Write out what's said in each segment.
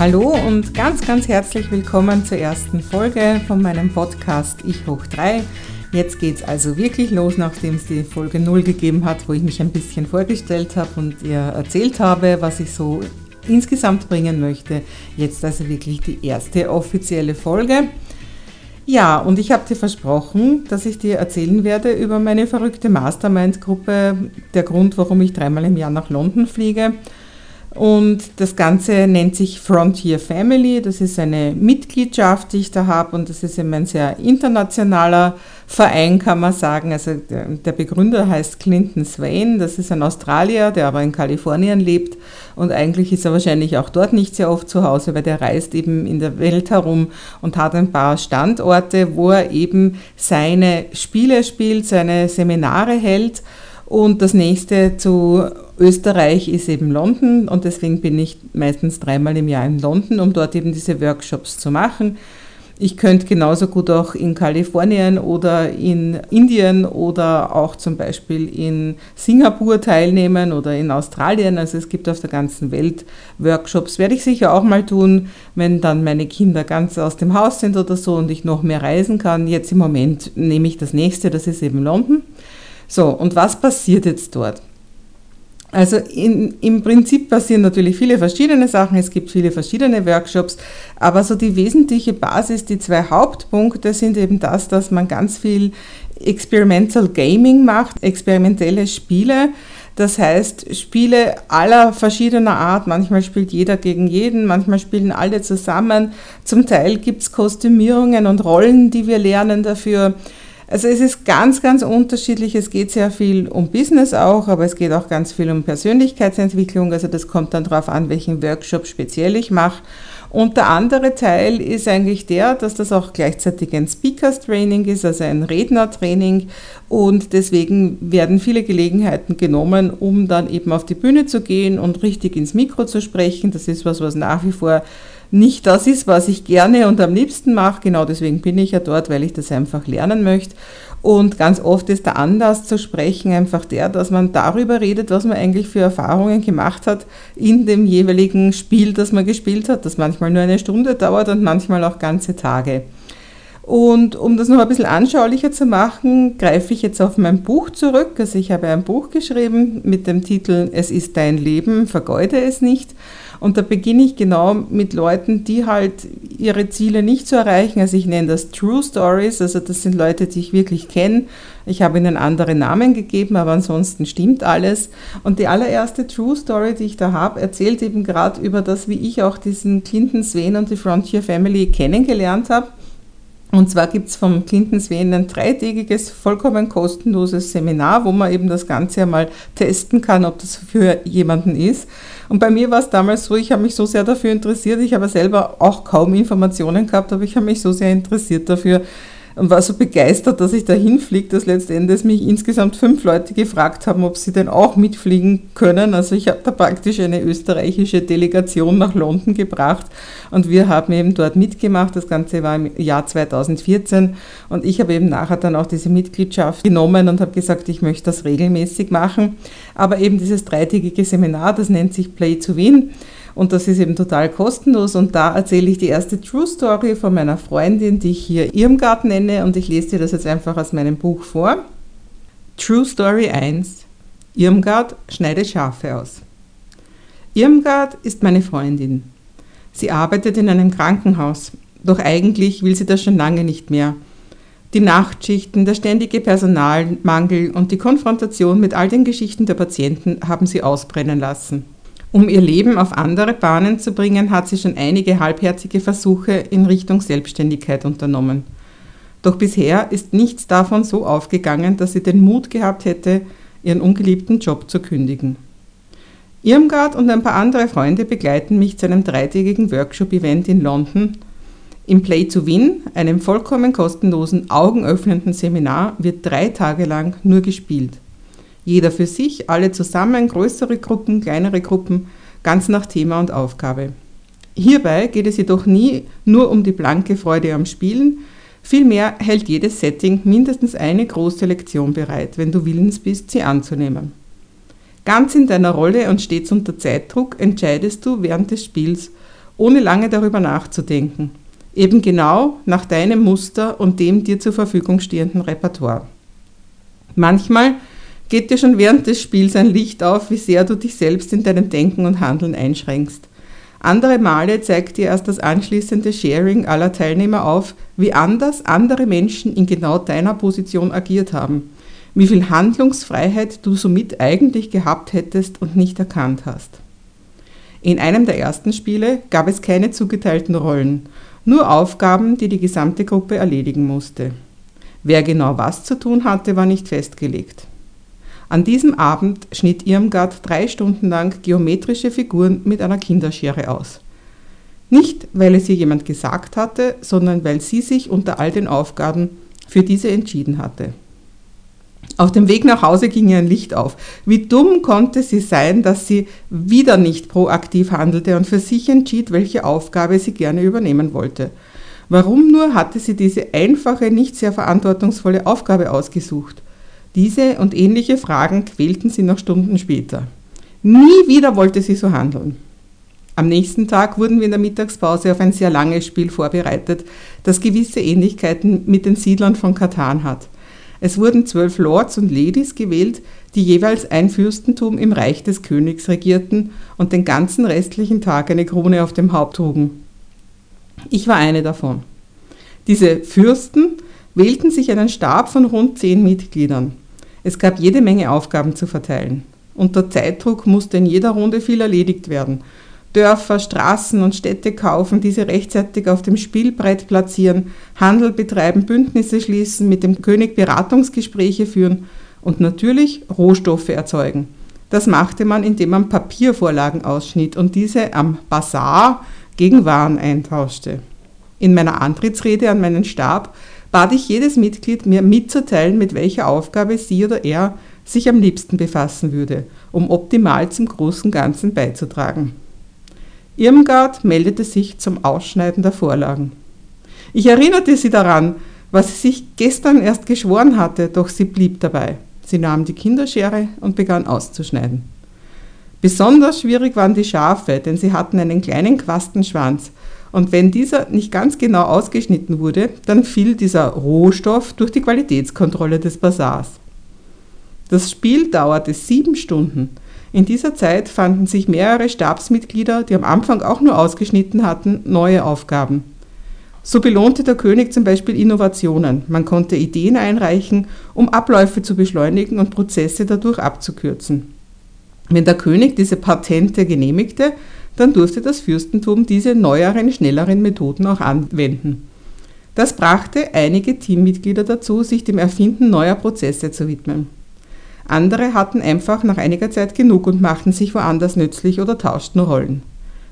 Hallo und ganz, ganz herzlich willkommen zur ersten Folge von meinem Podcast Ich hoch 3. Jetzt geht es also wirklich los, nachdem es die Folge 0 gegeben hat, wo ich mich ein bisschen vorgestellt habe und ihr erzählt habe, was ich so insgesamt bringen möchte. Jetzt also wirklich die erste offizielle Folge. Ja, und ich habe dir versprochen, dass ich dir erzählen werde über meine verrückte Mastermind-Gruppe, der Grund, warum ich dreimal im Jahr nach London fliege und das Ganze nennt sich Frontier Family. Das ist eine Mitgliedschaft, die ich da habe. Und das ist eben ein sehr internationaler Verein, kann man sagen. Also der, Begründer heißt Clinton Swain. Das ist ein Australier, der aber in Kalifornien lebt. Und eigentlich ist er wahrscheinlich auch dort nicht sehr oft zu Hause, weil der reist eben in der Welt herum und hat ein paar Standorte, wo er eben seine Spiele spielt, seine Seminare hält. Und das nächste zu Österreich ist eben London und deswegen bin ich meistens dreimal im Jahr in London, um dort eben diese Workshops zu machen. Ich könnte genauso gut auch in Kalifornien oder in Indien oder auch zum Beispiel in Singapur teilnehmen oder in Australien. Also es gibt auf der ganzen Welt Workshops. Werde ich sicher auch mal tun, wenn dann meine Kinder ganz aus dem Haus sind oder so und ich noch mehr reisen kann. Jetzt im Moment nehme ich das nächste, das ist eben London. So, und was passiert jetzt dort? Also in, im Prinzip passieren natürlich viele verschiedene Sachen, es gibt viele verschiedene Workshops, aber so die wesentliche Basis, die zwei Hauptpunkte sind eben das, dass man ganz viel Experimental Gaming macht, experimentelle Spiele. Das heißt, Spiele aller verschiedener Art. Manchmal spielt jeder gegen jeden, manchmal spielen alle zusammen. Zum Teil gibt es Kostümierungen und Rollen, die wir lernen dafür. Also es ist ganz, ganz unterschiedlich. Es geht sehr viel um Business auch, aber es geht auch ganz viel um Persönlichkeitsentwicklung. Also das kommt dann darauf an, welchen Workshop speziell ich mache. Und der andere Teil ist eigentlich der, dass das auch gleichzeitig ein Speakers Training ist, also ein Rednertraining. Und deswegen werden viele Gelegenheiten genommen, um dann eben auf die Bühne zu gehen und richtig ins Mikro zu sprechen. Das ist was, was nach wie vor nicht das ist, was ich gerne und am liebsten mache. Genau deswegen bin ich ja dort, weil ich das einfach lernen möchte. Und ganz oft ist der Anlass zu sprechen einfach der, dass man darüber redet, was man eigentlich für Erfahrungen gemacht hat in dem jeweiligen Spiel, das man gespielt hat, das manchmal nur eine Stunde dauert und manchmal auch ganze Tage. Und um das noch ein bisschen anschaulicher zu machen, greife ich jetzt auf mein Buch zurück. Also ich habe ein Buch geschrieben mit dem Titel Es ist dein Leben, vergeude es nicht. Und da beginne ich genau mit Leuten, die halt ihre Ziele nicht so erreichen. Also ich nenne das True Stories, also das sind Leute, die ich wirklich kenne. Ich habe ihnen andere Namen gegeben, aber ansonsten stimmt alles. Und die allererste True Story, die ich da habe, erzählt eben gerade über das, wie ich auch diesen Clinton Sven und die Frontier Family kennengelernt habe. Und zwar gibt es vom Clinton Sven ein dreitägiges, vollkommen kostenloses Seminar, wo man eben das Ganze einmal testen kann, ob das für jemanden ist. Und bei mir war es damals so, ich habe mich so sehr dafür interessiert, ich habe selber auch kaum Informationen gehabt, aber ich habe mich so sehr interessiert dafür, und war so begeistert, dass ich da hinfliege, dass letztendlich mich insgesamt fünf Leute gefragt haben, ob sie denn auch mitfliegen können. Also ich habe da praktisch eine österreichische Delegation nach London gebracht und wir haben eben dort mitgemacht. Das Ganze war im Jahr 2014 und ich habe eben nachher dann auch diese Mitgliedschaft genommen und habe gesagt, ich möchte das regelmäßig machen. Aber eben dieses dreitägige Seminar, das nennt sich Play to Win. Und das ist eben total kostenlos. Und da erzähle ich die erste True Story von meiner Freundin, die ich hier Irmgard nenne. Und ich lese dir das jetzt einfach aus meinem Buch vor. True Story 1. Irmgard schneidet Schafe aus. Irmgard ist meine Freundin. Sie arbeitet in einem Krankenhaus. Doch eigentlich will sie das schon lange nicht mehr. Die Nachtschichten, der ständige Personalmangel und die Konfrontation mit all den Geschichten der Patienten haben sie ausbrennen lassen. Um ihr Leben auf andere Bahnen zu bringen, hat sie schon einige halbherzige Versuche in Richtung Selbstständigkeit unternommen. Doch bisher ist nichts davon so aufgegangen, dass sie den Mut gehabt hätte, ihren ungeliebten Job zu kündigen. Irmgard und ein paar andere Freunde begleiten mich zu einem dreitägigen Workshop-Event in London. Im Play to Win, einem vollkommen kostenlosen, augenöffnenden Seminar, wird drei Tage lang nur gespielt. Jeder für sich, alle zusammen, größere Gruppen, kleinere Gruppen, ganz nach Thema und Aufgabe. Hierbei geht es jedoch nie nur um die blanke Freude am Spielen, vielmehr hält jedes Setting mindestens eine große Lektion bereit, wenn du willens bist, sie anzunehmen. Ganz in deiner Rolle und stets unter Zeitdruck entscheidest du während des Spiels, ohne lange darüber nachzudenken, eben genau nach deinem Muster und dem dir zur Verfügung stehenden Repertoire. Manchmal geht dir schon während des Spiels ein Licht auf, wie sehr du dich selbst in deinem Denken und Handeln einschränkst. Andere Male zeigt dir erst das anschließende Sharing aller Teilnehmer auf, wie anders andere Menschen in genau deiner Position agiert haben, wie viel Handlungsfreiheit du somit eigentlich gehabt hättest und nicht erkannt hast. In einem der ersten Spiele gab es keine zugeteilten Rollen, nur Aufgaben, die die gesamte Gruppe erledigen musste. Wer genau was zu tun hatte, war nicht festgelegt. An diesem Abend schnitt Irmgard drei Stunden lang geometrische Figuren mit einer Kinderschere aus. Nicht, weil es ihr jemand gesagt hatte, sondern weil sie sich unter all den Aufgaben für diese entschieden hatte. Auf dem Weg nach Hause ging ihr ein Licht auf. Wie dumm konnte sie sein, dass sie wieder nicht proaktiv handelte und für sich entschied, welche Aufgabe sie gerne übernehmen wollte. Warum nur hatte sie diese einfache, nicht sehr verantwortungsvolle Aufgabe ausgesucht? Diese und ähnliche Fragen quälten sie noch Stunden später. Nie wieder wollte sie so handeln. Am nächsten Tag wurden wir in der Mittagspause auf ein sehr langes Spiel vorbereitet, das gewisse Ähnlichkeiten mit den Siedlern von Katan hat. Es wurden zwölf Lords und Ladies gewählt, die jeweils ein Fürstentum im Reich des Königs regierten und den ganzen restlichen Tag eine Krone auf dem Haupt trugen. Ich war eine davon. Diese Fürsten wählten sich einen Stab von rund zehn Mitgliedern. Es gab jede Menge Aufgaben zu verteilen. Unter Zeitdruck musste in jeder Runde viel erledigt werden. Dörfer, Straßen und Städte kaufen, diese rechtzeitig auf dem Spielbrett platzieren, Handel betreiben, Bündnisse schließen, mit dem König Beratungsgespräche führen und natürlich Rohstoffe erzeugen. Das machte man, indem man Papiervorlagen ausschnitt und diese am Bazar gegen Waren eintauschte. In meiner Antrittsrede an meinen Stab bat ich jedes Mitglied, mir mitzuteilen, mit welcher Aufgabe sie oder er sich am liebsten befassen würde, um optimal zum großen Ganzen beizutragen. Irmgard meldete sich zum Ausschneiden der Vorlagen. Ich erinnerte sie daran, was sie sich gestern erst geschworen hatte, doch sie blieb dabei. Sie nahm die Kinderschere und begann auszuschneiden. Besonders schwierig waren die Schafe, denn sie hatten einen kleinen Quastenschwanz und wenn dieser nicht ganz genau ausgeschnitten wurde, dann fiel dieser Rohstoff durch die Qualitätskontrolle des Basars. Das Spiel dauerte sieben Stunden. In dieser Zeit fanden sich mehrere Stabsmitglieder, die am Anfang auch nur ausgeschnitten hatten, neue Aufgaben. So belohnte der König zum Beispiel Innovationen. Man konnte Ideen einreichen, um Abläufe zu beschleunigen und Prozesse dadurch abzukürzen. Wenn der König diese Patente genehmigte, dann durfte das Fürstentum diese neueren, schnelleren Methoden auch anwenden. Das brachte einige Teammitglieder dazu, sich dem Erfinden neuer Prozesse zu widmen. Andere hatten einfach nach einiger Zeit genug und machten sich woanders nützlich oder tauschten Rollen.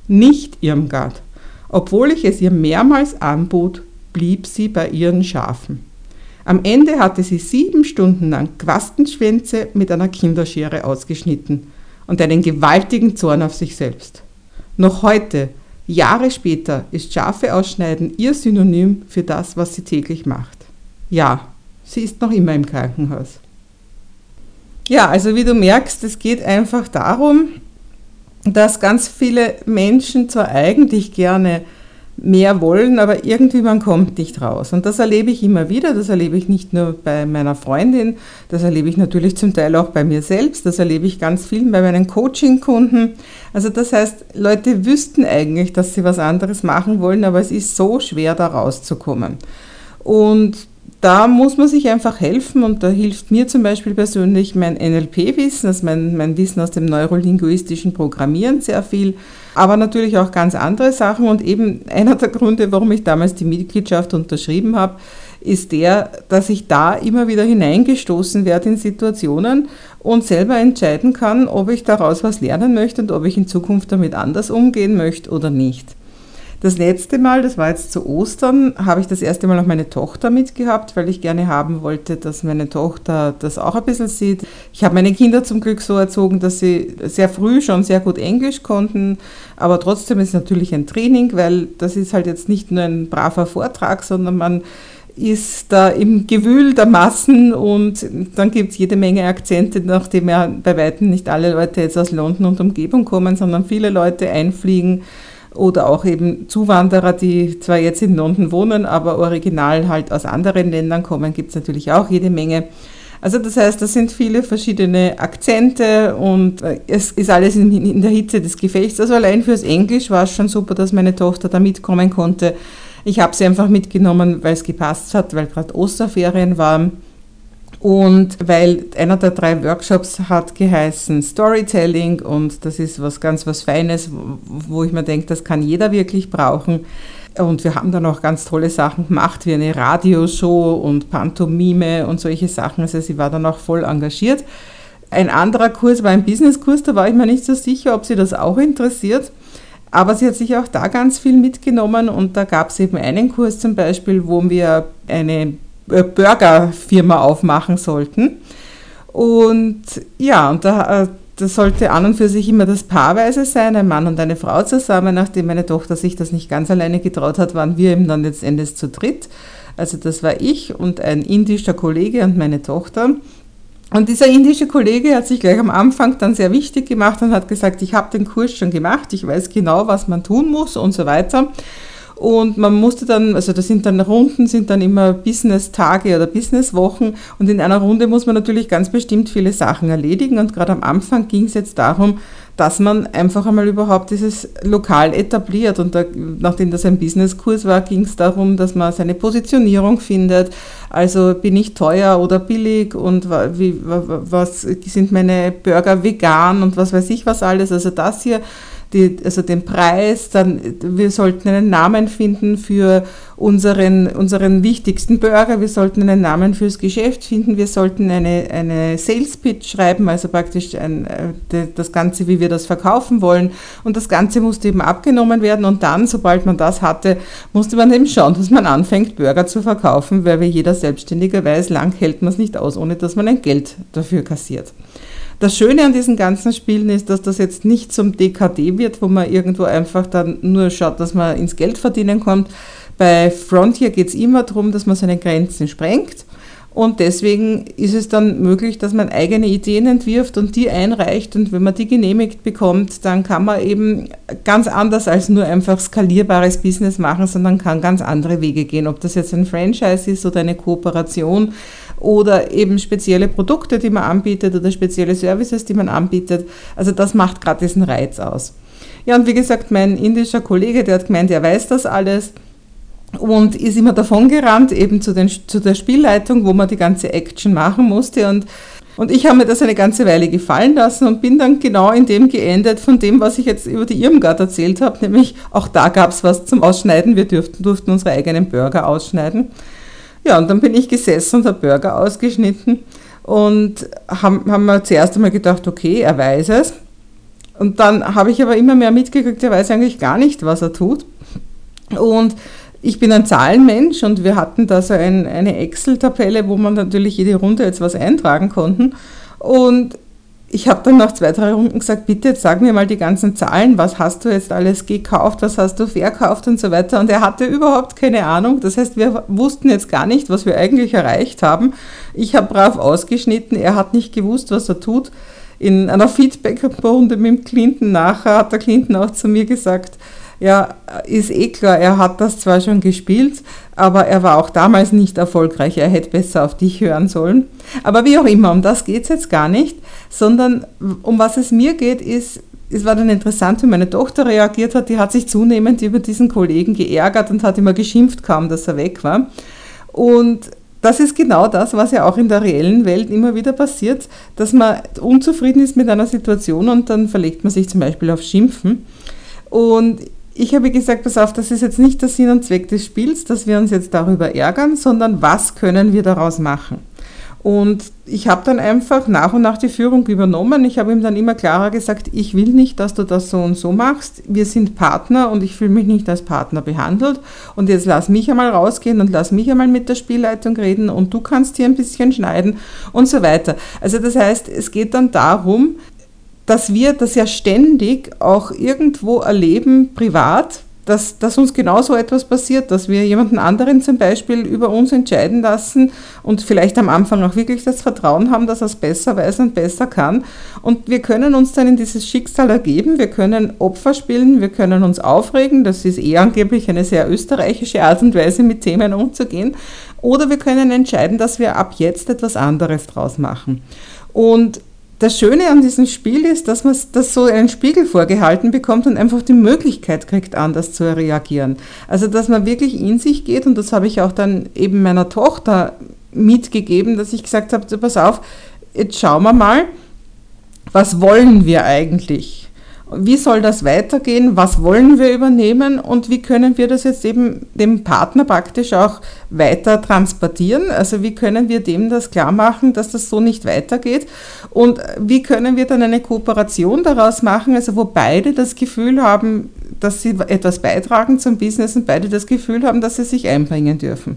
Nicht Irmgard. Obwohl ich es ihr mehrmals anbot, blieb sie bei ihren Schafen. Am Ende hatte sie sieben Stunden lang Quastenschwänze mit einer Kinderschere ausgeschnitten und einen gewaltigen Zorn auf sich selbst. Noch heute, Jahre später, ist Schafe ausschneiden ihr Synonym für das, was sie täglich macht. Ja, sie ist noch immer im Krankenhaus. Ja, also wie du merkst, es geht einfach darum, dass ganz viele Menschen zwar eigentlich gerne mehr wollen, aber irgendwie man kommt nicht raus. Und das erlebe ich immer wieder. Das erlebe ich nicht nur bei meiner Freundin, das erlebe ich natürlich zum Teil auch bei mir selbst. Das erlebe ich ganz viel bei meinen Coaching-Kunden. Also das heißt, Leute wüssten eigentlich, dass sie was anderes machen wollen, aber es ist so schwer, da rauszukommen. Und da muss man sich einfach helfen und da hilft mir zum Beispiel persönlich mein NLP-Wissen, also mein, mein Wissen aus dem neurolinguistischen Programmieren sehr viel, aber natürlich auch ganz andere Sachen und eben einer der Gründe, warum ich damals die Mitgliedschaft unterschrieben habe, ist der, dass ich da immer wieder hineingestoßen werde in Situationen und selber entscheiden kann, ob ich daraus was lernen möchte und ob ich in Zukunft damit anders umgehen möchte oder nicht. Das letzte Mal, das war jetzt zu Ostern, habe ich das erste Mal auch meine Tochter mitgehabt, weil ich gerne haben wollte, dass meine Tochter das auch ein bisschen sieht. Ich habe meine Kinder zum Glück so erzogen, dass sie sehr früh schon sehr gut Englisch konnten, aber trotzdem ist es natürlich ein Training, weil das ist halt jetzt nicht nur ein braver Vortrag, sondern man ist da im Gewühl der Massen und dann gibt es jede Menge Akzente, nachdem ja bei weitem nicht alle Leute jetzt aus London und Umgebung kommen, sondern viele Leute einfliegen oder auch eben Zuwanderer, die zwar jetzt in London wohnen, aber original halt aus anderen Ländern kommen, gibt es natürlich auch jede Menge. Also das heißt, das sind viele verschiedene Akzente und äh, es ist alles in, in der Hitze des Gefechts. Also allein fürs Englisch war es schon super, dass meine Tochter da mitkommen konnte. Ich habe sie einfach mitgenommen, weil es gepasst hat, weil gerade Osterferien waren. Und weil einer der drei Workshops hat geheißen Storytelling und das ist was ganz was Feines, wo ich mir denke, das kann jeder wirklich brauchen. Und wir haben dann auch ganz tolle Sachen gemacht, wie eine Radioshow und Pantomime und solche Sachen. Also sie war dann auch voll engagiert. Ein anderer Kurs war ein Businesskurs, da war ich mir nicht so sicher, ob sie das auch interessiert. Aber sie hat sich auch da ganz viel mitgenommen und da gab es eben einen Kurs zum Beispiel, wo wir eine Burgerfirma aufmachen sollten. Und ja, und da, äh, das sollte an und für sich immer das Paarweise sein, ein Mann und eine Frau zusammen. Nachdem meine Tochter sich das nicht ganz alleine getraut hat, waren wir eben dann letztendlich zu dritt. Also das war ich und ein indischer Kollege und meine Tochter. Und dieser indische Kollege hat sich gleich am Anfang dann sehr wichtig gemacht und hat gesagt, ich habe den Kurs schon gemacht, ich weiß genau, was man tun muss und so weiter. Und man musste dann, also das sind dann Runden, sind dann immer Business-Tage oder Business-Wochen. Und in einer Runde muss man natürlich ganz bestimmt viele Sachen erledigen. Und gerade am Anfang ging es jetzt darum, dass man einfach einmal überhaupt dieses Lokal etabliert. Und da, nachdem das ein Businesskurs war, ging es darum, dass man seine Positionierung findet. Also bin ich teuer oder billig und wie, was sind meine Burger vegan und was weiß ich was alles. Also das hier die, also den Preis, dann wir sollten einen Namen finden für unseren, unseren wichtigsten Burger, wir sollten einen Namen fürs Geschäft finden, wir sollten eine, eine Sales Pitch schreiben, also praktisch ein, äh, das Ganze, wie wir das verkaufen wollen. Und das Ganze musste eben abgenommen werden und dann, sobald man das hatte, musste man eben schauen, dass man anfängt, Burger zu verkaufen, weil wie jeder Selbstständige weiß, lang hält man es nicht aus, ohne dass man ein Geld dafür kassiert. Das Schöne an diesen ganzen Spielen ist, dass das jetzt nicht zum DKD wird, wo man irgendwo einfach dann nur schaut, dass man ins Geld verdienen kommt. Bei Frontier geht es immer darum, dass man seine Grenzen sprengt. Und deswegen ist es dann möglich, dass man eigene Ideen entwirft und die einreicht. Und wenn man die genehmigt bekommt, dann kann man eben ganz anders als nur einfach skalierbares Business machen, sondern kann ganz andere Wege gehen. Ob das jetzt ein Franchise ist oder eine Kooperation oder eben spezielle Produkte, die man anbietet oder spezielle Services, die man anbietet. Also das macht gerade diesen Reiz aus. Ja, und wie gesagt, mein indischer Kollege, der hat gemeint, er weiß das alles und ist immer davon gerannt, eben zu, den, zu der Spielleitung, wo man die ganze Action machen musste. Und, und ich habe mir das eine ganze Weile gefallen lassen und bin dann genau in dem geendet, von dem, was ich jetzt über die Irmgard erzählt habe, nämlich auch da gab es was zum Ausschneiden. Wir dürften, durften unsere eigenen Burger ausschneiden. Ja, und dann bin ich gesessen und habe Burger ausgeschnitten und haben, haben wir zuerst einmal gedacht, okay, er weiß es. Und dann habe ich aber immer mehr mitgekriegt, er weiß eigentlich gar nicht, was er tut. Und ich bin ein Zahlenmensch und wir hatten da so ein, eine Excel-Tabelle, wo man natürlich jede Runde jetzt was eintragen konnten. Und ich habe dann nach zwei, drei Runden gesagt, bitte jetzt sag mir mal die ganzen Zahlen, was hast du jetzt alles gekauft, was hast du verkauft und so weiter. Und er hatte überhaupt keine Ahnung. Das heißt, wir wussten jetzt gar nicht, was wir eigentlich erreicht haben. Ich habe brav ausgeschnitten, er hat nicht gewusst, was er tut. In einer Feedback-Runde mit Clinton nachher hat der Clinton auch zu mir gesagt, ja, ist eh klar, er hat das zwar schon gespielt, aber er war auch damals nicht erfolgreich. Er hätte besser auf dich hören sollen. Aber wie auch immer, um das geht es jetzt gar nicht, sondern um was es mir geht, ist, es war dann interessant, wie meine Tochter reagiert hat. Die hat sich zunehmend über diesen Kollegen geärgert und hat immer geschimpft, kaum dass er weg war. Und das ist genau das, was ja auch in der reellen Welt immer wieder passiert, dass man unzufrieden ist mit einer Situation und dann verlegt man sich zum Beispiel auf Schimpfen. Und ich habe gesagt, pass auf, das ist jetzt nicht der Sinn und Zweck des Spiels, dass wir uns jetzt darüber ärgern, sondern was können wir daraus machen? Und ich habe dann einfach nach und nach die Führung übernommen. Ich habe ihm dann immer klarer gesagt, ich will nicht, dass du das so und so machst. Wir sind Partner und ich fühle mich nicht als Partner behandelt. Und jetzt lass mich einmal rausgehen und lass mich einmal mit der Spielleitung reden und du kannst hier ein bisschen schneiden und so weiter. Also das heißt, es geht dann darum, dass wir das ja ständig auch irgendwo erleben, privat, dass, dass uns genauso etwas passiert, dass wir jemanden anderen zum Beispiel über uns entscheiden lassen und vielleicht am Anfang auch wirklich das Vertrauen haben, dass er es besser weiß und besser kann. Und wir können uns dann in dieses Schicksal ergeben, wir können Opfer spielen, wir können uns aufregen, das ist eh angeblich eine sehr österreichische Art und Weise, mit Themen umzugehen. Oder wir können entscheiden, dass wir ab jetzt etwas anderes draus machen. Und das Schöne an diesem Spiel ist, dass man das so einen Spiegel vorgehalten bekommt und einfach die Möglichkeit kriegt, anders zu reagieren. Also, dass man wirklich in sich geht und das habe ich auch dann eben meiner Tochter mitgegeben, dass ich gesagt habe, pass auf, jetzt schauen wir mal, was wollen wir eigentlich? Wie soll das weitergehen, was wollen wir übernehmen und wie können wir das jetzt eben dem Partner praktisch auch weiter transportieren. Also wie können wir dem das klar machen, dass das so nicht weitergeht und wie können wir dann eine Kooperation daraus machen, also wo beide das Gefühl haben, dass sie etwas beitragen zum Business und beide das Gefühl haben, dass sie sich einbringen dürfen.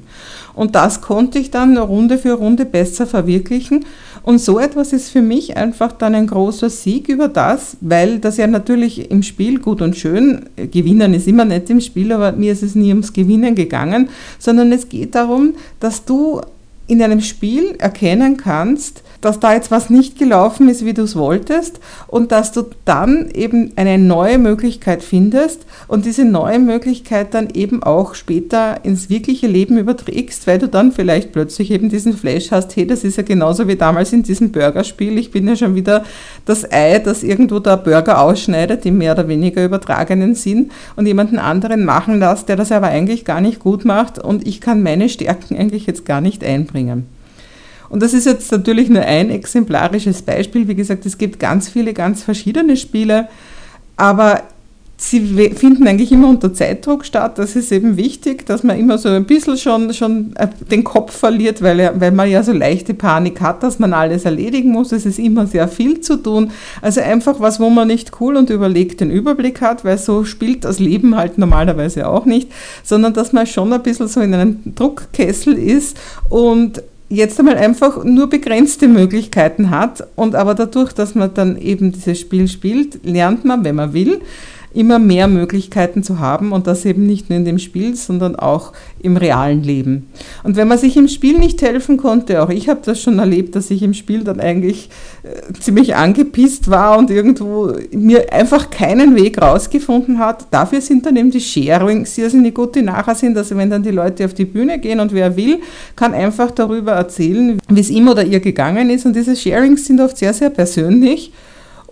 Und das konnte ich dann Runde für Runde besser verwirklichen. Und so etwas ist für mich einfach dann ein großer Sieg über das, weil das ja natürlich im Spiel gut und schön, gewinnen ist immer nett im Spiel, aber mir ist es nie ums Gewinnen gegangen, sondern es geht darum, dass du in einem Spiel erkennen kannst, dass da jetzt was nicht gelaufen ist, wie du es wolltest und dass du dann eben eine neue Möglichkeit findest und diese neue Möglichkeit dann eben auch später ins wirkliche Leben überträgst, weil du dann vielleicht plötzlich eben diesen Flash hast, hey, das ist ja genauso wie damals in diesem Burgerspiel, ich bin ja schon wieder das Ei, das irgendwo der Burger ausschneidet, im mehr oder weniger übertragenen Sinn und jemanden anderen machen lässt, der das aber eigentlich gar nicht gut macht und ich kann meine Stärken eigentlich jetzt gar nicht einbringen. Und das ist jetzt natürlich nur ein exemplarisches Beispiel. Wie gesagt, es gibt ganz viele, ganz verschiedene Spiele, aber sie finden eigentlich immer unter Zeitdruck statt. Das ist eben wichtig, dass man immer so ein bisschen schon, schon äh, den Kopf verliert, weil, weil man ja so leichte Panik hat, dass man alles erledigen muss. Es ist immer sehr viel zu tun. Also einfach was, wo man nicht cool und überlegt den Überblick hat, weil so spielt das Leben halt normalerweise auch nicht, sondern dass man schon ein bisschen so in einem Druckkessel ist und jetzt einmal einfach nur begrenzte Möglichkeiten hat und aber dadurch, dass man dann eben dieses Spiel spielt, lernt man, wenn man will, immer mehr Möglichkeiten zu haben und das eben nicht nur in dem Spiel, sondern auch im realen Leben. Und wenn man sich im Spiel nicht helfen konnte, auch ich habe das schon erlebt, dass ich im Spiel dann eigentlich äh, ziemlich angepisst war und irgendwo mir einfach keinen Weg rausgefunden hat. Dafür sind dann eben die Sharings irrsinnig gut, die nachher sind. Also wenn dann die Leute auf die Bühne gehen und wer will, kann einfach darüber erzählen, wie es ihm oder ihr gegangen ist. Und diese Sharings sind oft sehr, sehr persönlich.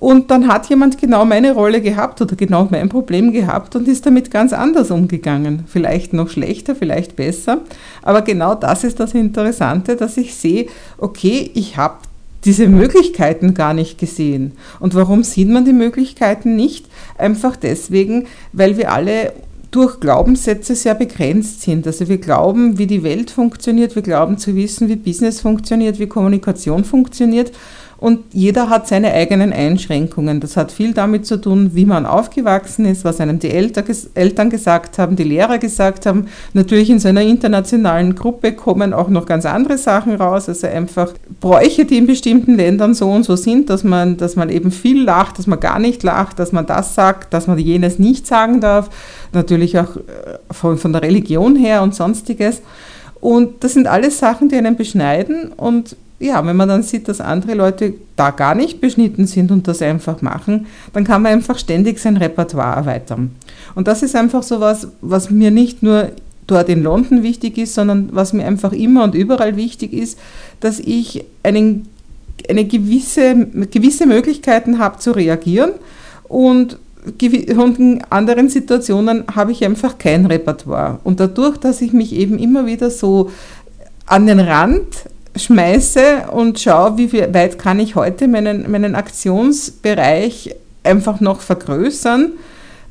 Und dann hat jemand genau meine Rolle gehabt oder genau mein Problem gehabt und ist damit ganz anders umgegangen. Vielleicht noch schlechter, vielleicht besser. Aber genau das ist das Interessante, dass ich sehe, okay, ich habe diese Möglichkeiten gar nicht gesehen. Und warum sieht man die Möglichkeiten nicht? Einfach deswegen, weil wir alle durch Glaubenssätze sehr begrenzt sind. Also wir glauben, wie die Welt funktioniert, wir glauben zu wissen, wie Business funktioniert, wie Kommunikation funktioniert und jeder hat seine eigenen Einschränkungen. Das hat viel damit zu tun, wie man aufgewachsen ist, was einem die Eltern gesagt haben, die Lehrer gesagt haben. Natürlich in so einer internationalen Gruppe kommen auch noch ganz andere Sachen raus, also einfach Bräuche, die in bestimmten Ländern so und so sind, dass man, dass man eben viel lacht, dass man gar nicht lacht, dass man das sagt, dass man jenes nicht sagen darf. Natürlich auch äh, von, von der Religion her und sonstiges. Und das sind alles Sachen, die einen beschneiden und ja, wenn man dann sieht, dass andere Leute da gar nicht beschnitten sind und das einfach machen, dann kann man einfach ständig sein Repertoire erweitern. Und das ist einfach so was, was mir nicht nur dort in London wichtig ist, sondern was mir einfach immer und überall wichtig ist, dass ich einen, eine gewisse, gewisse Möglichkeiten habe zu reagieren und in anderen Situationen habe ich einfach kein Repertoire. Und dadurch, dass ich mich eben immer wieder so an den Rand schmeiße und schaue, wie weit kann ich heute meinen, meinen Aktionsbereich einfach noch vergrößern,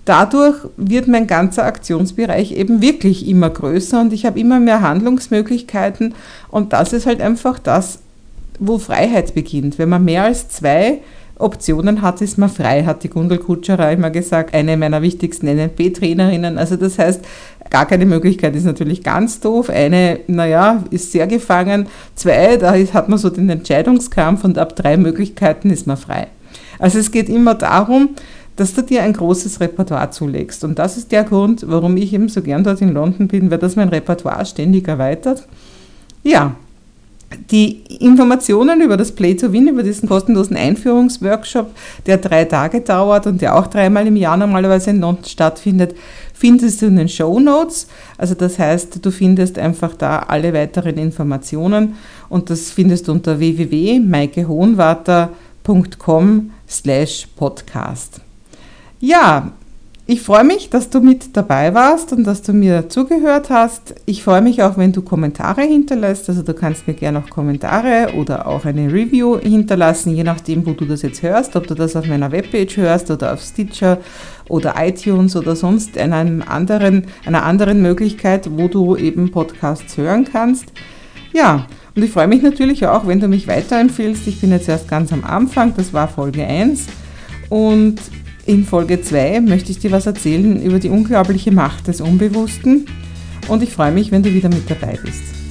dadurch wird mein ganzer Aktionsbereich eben wirklich immer größer und ich habe immer mehr Handlungsmöglichkeiten und das ist halt einfach das, wo Freiheit beginnt. Wenn man mehr als zwei Optionen hat, ist man frei, hat die Gundel Kutscherer immer gesagt, eine meiner wichtigsten NLP-Trainerinnen. Also das heißt, gar keine Möglichkeit ist natürlich ganz doof. Eine, naja, ist sehr gefangen. Zwei, da hat man so den Entscheidungskampf und ab drei Möglichkeiten ist man frei. Also es geht immer darum, dass du dir ein großes Repertoire zulegst. Und das ist der Grund, warum ich eben so gern dort in London bin, weil das mein Repertoire ständig erweitert. Ja, die Informationen über das Play to Win, über diesen kostenlosen Einführungsworkshop, der drei Tage dauert und der auch dreimal im Jahr normalerweise in London stattfindet, findest du in den Show Notes. Also das heißt, du findest einfach da alle weiteren Informationen und das findest du unter www.maikehohenwarter.com slash podcast. Ja, ich freue mich, dass du mit dabei warst und dass du mir zugehört hast. Ich freue mich auch, wenn du Kommentare hinterlässt. Also du kannst mir gerne auch Kommentare oder auch eine Review hinterlassen, je nachdem, wo du das jetzt hörst, ob du das auf meiner Webpage hörst oder auf Stitcher oder iTunes oder sonst einem anderen, einer anderen Möglichkeit, wo du eben Podcasts hören kannst. Ja, und ich freue mich natürlich auch, wenn du mich weiterempfiehlst. Ich bin jetzt erst ganz am Anfang, das war Folge 1. Und in Folge 2 möchte ich dir was erzählen über die unglaubliche Macht des Unbewussten und ich freue mich, wenn du wieder mit dabei bist.